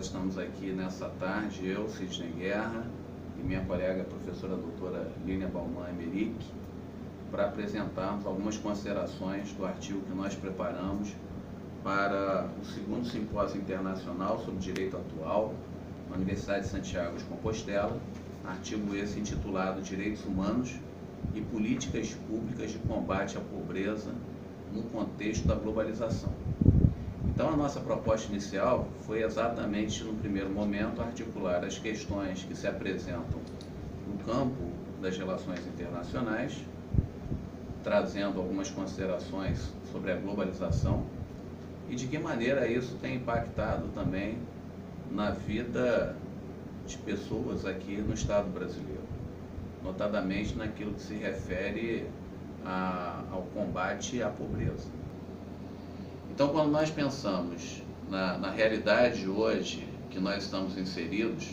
nós estamos aqui nessa tarde, eu, Sidney Guerra, e minha colega a professora doutora Línia Balman Emerick, para apresentarmos algumas considerações do artigo que nós preparamos para o segundo simpósio internacional sobre direito atual na Universidade de Santiago de Compostela, artigo esse intitulado Direitos Humanos e Políticas Públicas de Combate à Pobreza no Contexto da Globalização. Então, a nossa proposta inicial foi exatamente, no primeiro momento, articular as questões que se apresentam no campo das relações internacionais, trazendo algumas considerações sobre a globalização e de que maneira isso tem impactado também na vida de pessoas aqui no Estado brasileiro, notadamente naquilo que se refere a, ao combate à pobreza. Então, quando nós pensamos na, na realidade hoje que nós estamos inseridos,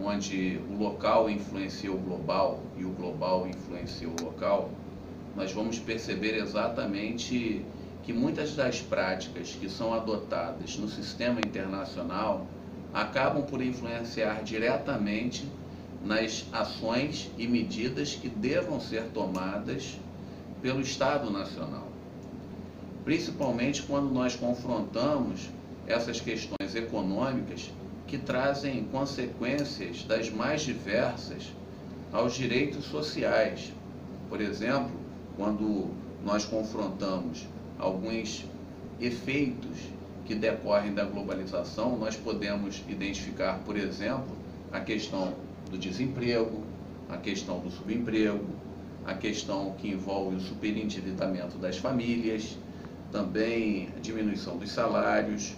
onde o local influencia o global e o global influencia o local, nós vamos perceber exatamente que muitas das práticas que são adotadas no sistema internacional acabam por influenciar diretamente nas ações e medidas que devam ser tomadas pelo Estado Nacional principalmente quando nós confrontamos essas questões econômicas que trazem consequências das mais diversas aos direitos sociais. Por exemplo, quando nós confrontamos alguns efeitos que decorrem da globalização, nós podemos identificar, por exemplo, a questão do desemprego, a questão do subemprego, a questão que envolve o superendividamento das famílias, também a diminuição dos salários,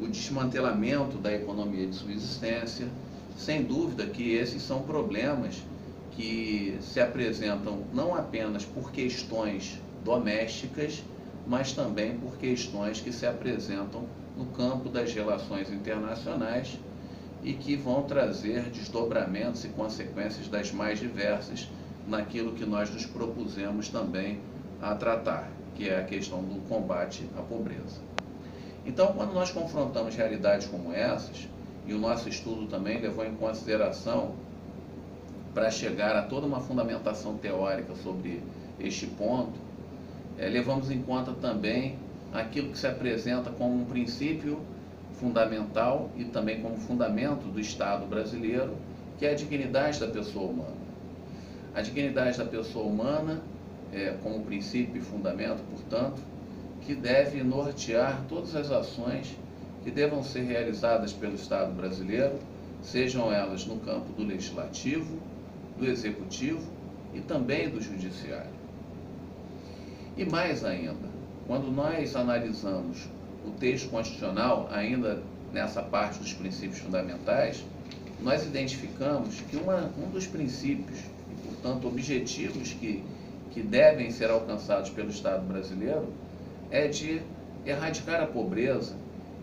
o desmantelamento da economia de subsistência. Sem dúvida que esses são problemas que se apresentam não apenas por questões domésticas, mas também por questões que se apresentam no campo das relações internacionais e que vão trazer desdobramentos e consequências das mais diversas naquilo que nós nos propusemos também a tratar que é a questão do combate à pobreza. Então, quando nós confrontamos realidades como essas, e o nosso estudo também levou em consideração para chegar a toda uma fundamentação teórica sobre este ponto, é, levamos em conta também aquilo que se apresenta como um princípio fundamental e também como fundamento do Estado brasileiro, que é a dignidade da pessoa humana. A dignidade da pessoa humana é, como princípio e fundamento, portanto, que deve nortear todas as ações que devam ser realizadas pelo Estado brasileiro, sejam elas no campo do legislativo, do executivo e também do judiciário. E mais ainda, quando nós analisamos o texto constitucional, ainda nessa parte dos princípios fundamentais, nós identificamos que uma, um dos princípios e, portanto, objetivos que que devem ser alcançados pelo Estado brasileiro é de erradicar a pobreza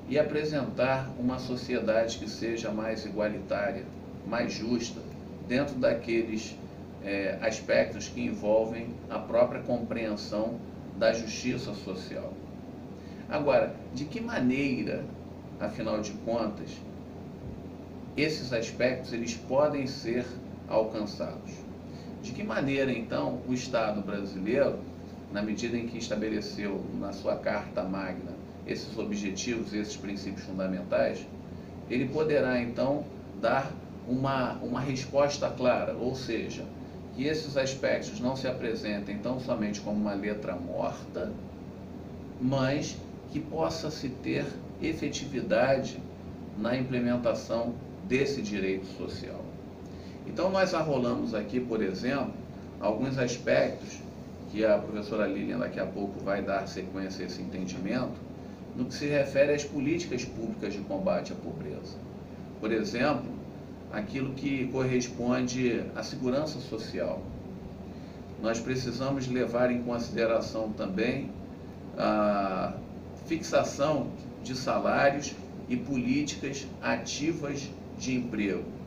e apresentar uma sociedade que seja mais igualitária, mais justa, dentro daqueles é, aspectos que envolvem a própria compreensão da justiça social. Agora, de que maneira, afinal de contas, esses aspectos eles podem ser alcançados? De que maneira, então, o Estado brasileiro, na medida em que estabeleceu na sua Carta Magna esses objetivos, esses princípios fundamentais, ele poderá, então, dar uma, uma resposta clara, ou seja, que esses aspectos não se apresentem tão somente como uma letra morta, mas que possa se ter efetividade na implementação desse direito social. Então, nós arrolamos aqui, por exemplo, alguns aspectos que a professora Lilian daqui a pouco vai dar sequência a esse entendimento, no que se refere às políticas públicas de combate à pobreza. Por exemplo, aquilo que corresponde à segurança social. Nós precisamos levar em consideração também a fixação de salários e políticas ativas de emprego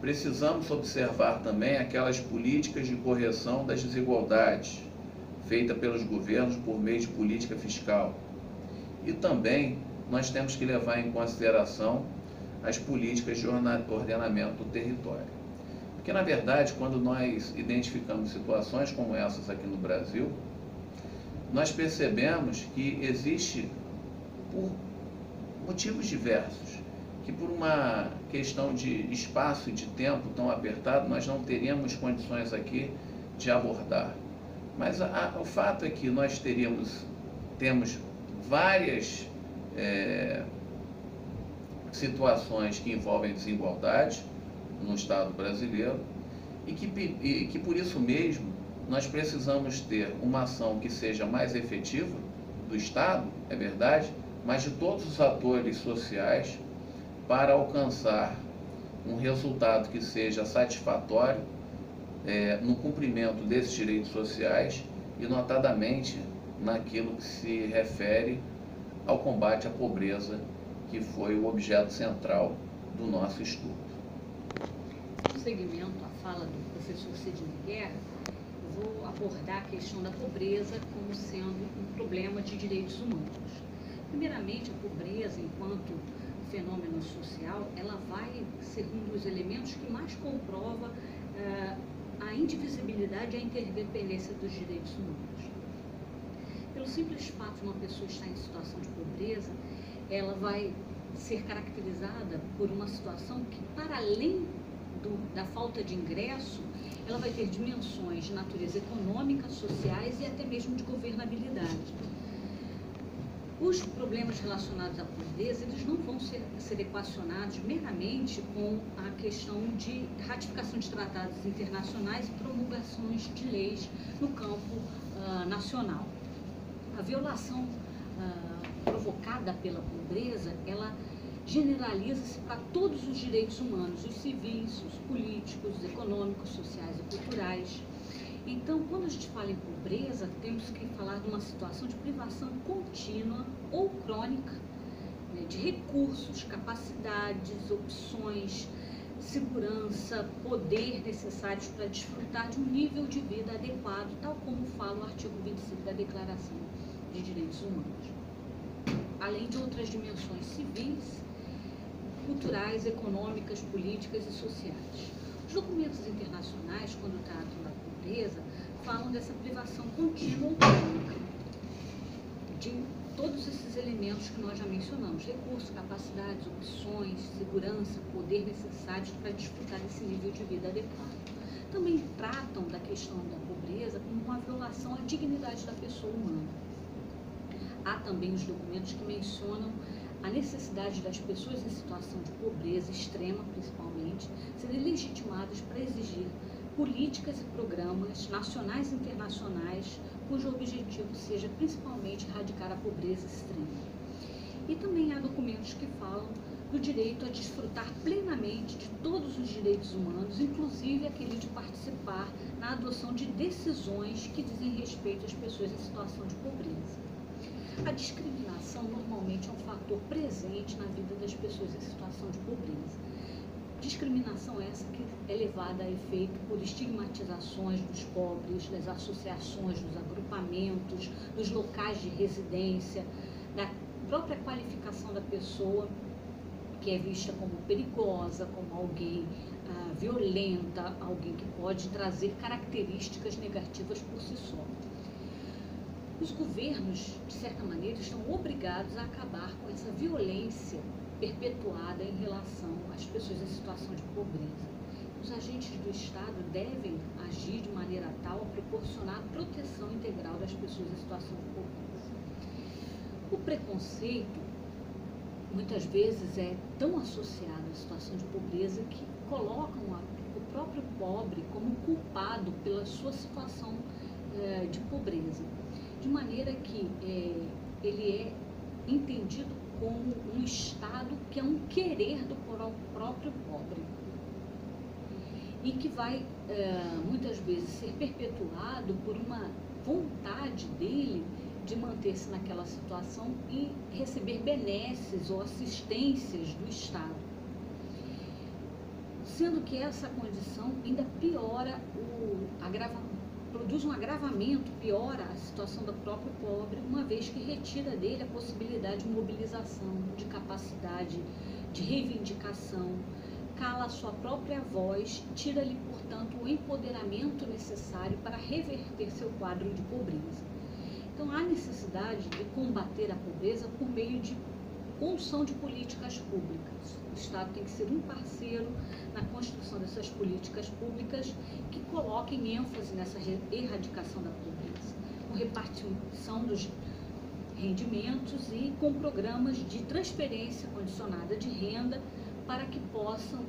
precisamos observar também aquelas políticas de correção das desigualdades feitas pelos governos por meio de política fiscal e também nós temos que levar em consideração as políticas de ordenamento do território. Porque, na verdade, quando nós identificamos situações como essas aqui no Brasil, nós percebemos que existe, por motivos diversos, que por uma questão de espaço e de tempo tão apertado, nós não teríamos condições aqui de abordar. Mas a, o fato é que nós teríamos, temos várias é, situações que envolvem desigualdade no Estado brasileiro e que, e que por isso mesmo nós precisamos ter uma ação que seja mais efetiva do Estado, é verdade, mas de todos os atores sociais para alcançar um resultado que seja satisfatório é, no cumprimento desses direitos sociais e, notadamente, naquilo que se refere ao combate à pobreza, que foi o objeto central do nosso estudo. No segmento à fala do professor Sidney Guerra, eu vou abordar a questão da pobreza como sendo um problema de direitos humanos. Primeiramente, a pobreza, enquanto fenômeno social, ela vai ser um dos elementos que mais comprova uh, a indivisibilidade e a interdependência dos direitos humanos. Pelo simples fato de uma pessoa estar em situação de pobreza, ela vai ser caracterizada por uma situação que, para além do, da falta de ingresso, ela vai ter dimensões de natureza econômica, sociais e até mesmo de governabilidade. Os problemas relacionados à pobreza, eles não vão ser, ser equacionados meramente com a questão de ratificação de tratados internacionais e promulgações de leis no campo uh, nacional. A violação uh, provocada pela pobreza, ela generaliza-se para todos os direitos humanos, os civis, os políticos, os econômicos, sociais e culturais. Então, quando a gente fala em pobreza, temos que falar de uma situação de privação contínua ou crônica né, de recursos, capacidades, opções, segurança, poder necessários para desfrutar de um nível de vida adequado, tal como fala o artigo 25 da Declaração de Direitos Humanos. Além de outras dimensões civis, culturais, econômicas, políticas e sociais. Os documentos internacionais, quando tratam da pobreza falam dessa privação contínua de todos esses elementos que nós já mencionamos, recursos, capacidades, opções, segurança, poder necessários para desfrutar desse nível de vida adequado. Também tratam da questão da pobreza como uma violação à dignidade da pessoa humana. Há também os documentos que mencionam a necessidade das pessoas em situação de pobreza extrema, principalmente, serem legitimadas para exigir políticas e programas nacionais e internacionais cujo objetivo seja principalmente erradicar a pobreza extrema. E também há documentos que falam do direito a desfrutar plenamente de todos os direitos humanos, inclusive aquele de participar na adoção de decisões que dizem respeito às pessoas em situação de pobreza. A discriminação normalmente é um fator presente na vida das pessoas em situação de pobreza Discriminação essa que é levada a efeito por estigmatizações dos pobres, das associações, dos agrupamentos, dos locais de residência, da própria qualificação da pessoa, que é vista como perigosa, como alguém ah, violenta, alguém que pode trazer características negativas por si só. Os governos, de certa maneira, estão obrigados a acabar com essa violência perpetuada em relação às pessoas em situação de pobreza. Os agentes do Estado devem agir de maneira tal a proporcionar a proteção integral das pessoas em situação de pobreza. O preconceito, muitas vezes, é tão associado à situação de pobreza que colocam o próprio pobre como culpado pela sua situação eh, de pobreza, de maneira que eh, ele é entendido como um Estado que é um querer do próprio pobre e que vai é, muitas vezes ser perpetuado por uma vontade dele de manter-se naquela situação e receber benesses ou assistências do Estado. Sendo que essa condição ainda piora o agrava, produz um agravamento, piora a situação do próprio pobre, uma vez que retira dele a possibilidade de mobilização, de capacidade de reivindicação, cala a sua própria voz, tira-lhe, portanto, o empoderamento necessário para reverter seu quadro de pobreza. Então, há necessidade de combater a pobreza por meio de condução de políticas públicas. O Estado tem que ser um parceiro na construção dessas políticas públicas que coloquem ênfase nessa erradicação da pobreza, com repartição dos rendimentos e com programas de transferência condicionada de renda para que possam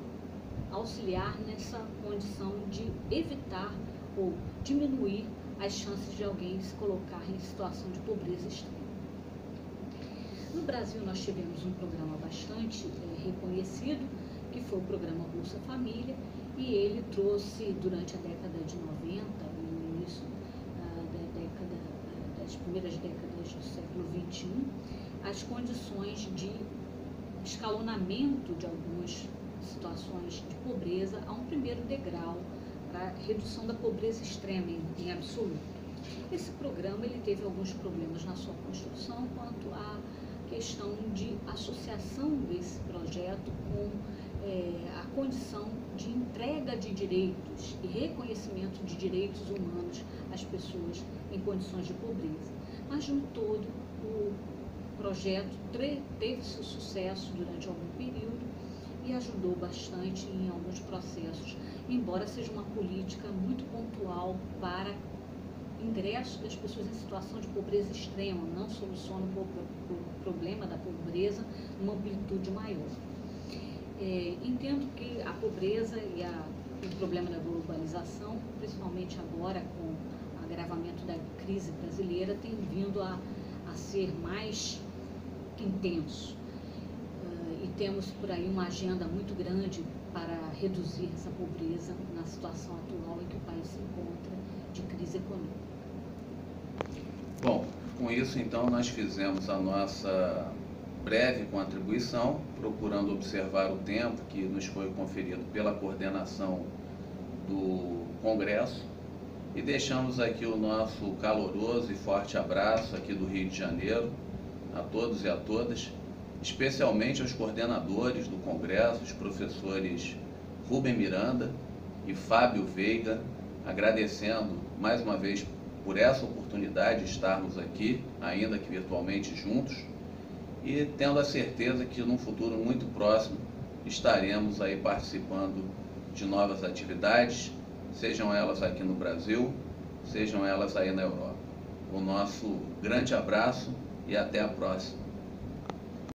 auxiliar nessa condição de evitar ou diminuir as chances de alguém se colocar em situação de pobreza extrema. No Brasil, nós tivemos um programa bastante é, reconhecido, que foi o programa Bolsa Família, e ele trouxe, durante a década de 90, no início ah, da década, ah, das primeiras décadas do século XXI, as condições de escalonamento de algumas situações de pobreza a um primeiro degrau para redução da pobreza extrema em, em absoluto. Esse programa ele teve alguns problemas na sua construção quanto a questão de associação desse projeto com é, a condição de entrega de direitos e reconhecimento de direitos humanos às pessoas em condições de pobreza. Mas, no todo, o projeto teve seu sucesso durante algum período e ajudou bastante em alguns processos, embora seja uma política muito pontual para ingresso das pessoas em situação de pobreza extrema, não soluciona o problema da pobreza numa amplitude maior. É, entendo que a pobreza e a, o problema da globalização, principalmente agora com o agravamento da crise brasileira, tem vindo a, a ser mais intenso. Uh, e temos por aí uma agenda muito grande para reduzir essa pobreza na situação atual em que o país se encontra de crise econômica. Bom, com isso então nós fizemos a nossa breve contribuição, procurando observar o tempo que nos foi conferido pela coordenação do Congresso e deixamos aqui o nosso caloroso e forte abraço aqui do Rio de Janeiro a todos e a todas, especialmente aos coordenadores do Congresso, os professores Rubem Miranda e Fábio Veiga, agradecendo mais uma vez por essa oportunidade de estarmos aqui, ainda que virtualmente juntos, e tendo a certeza que num futuro muito próximo estaremos aí participando de novas atividades, sejam elas aqui no Brasil, sejam elas aí na Europa. O nosso grande abraço e até a próxima.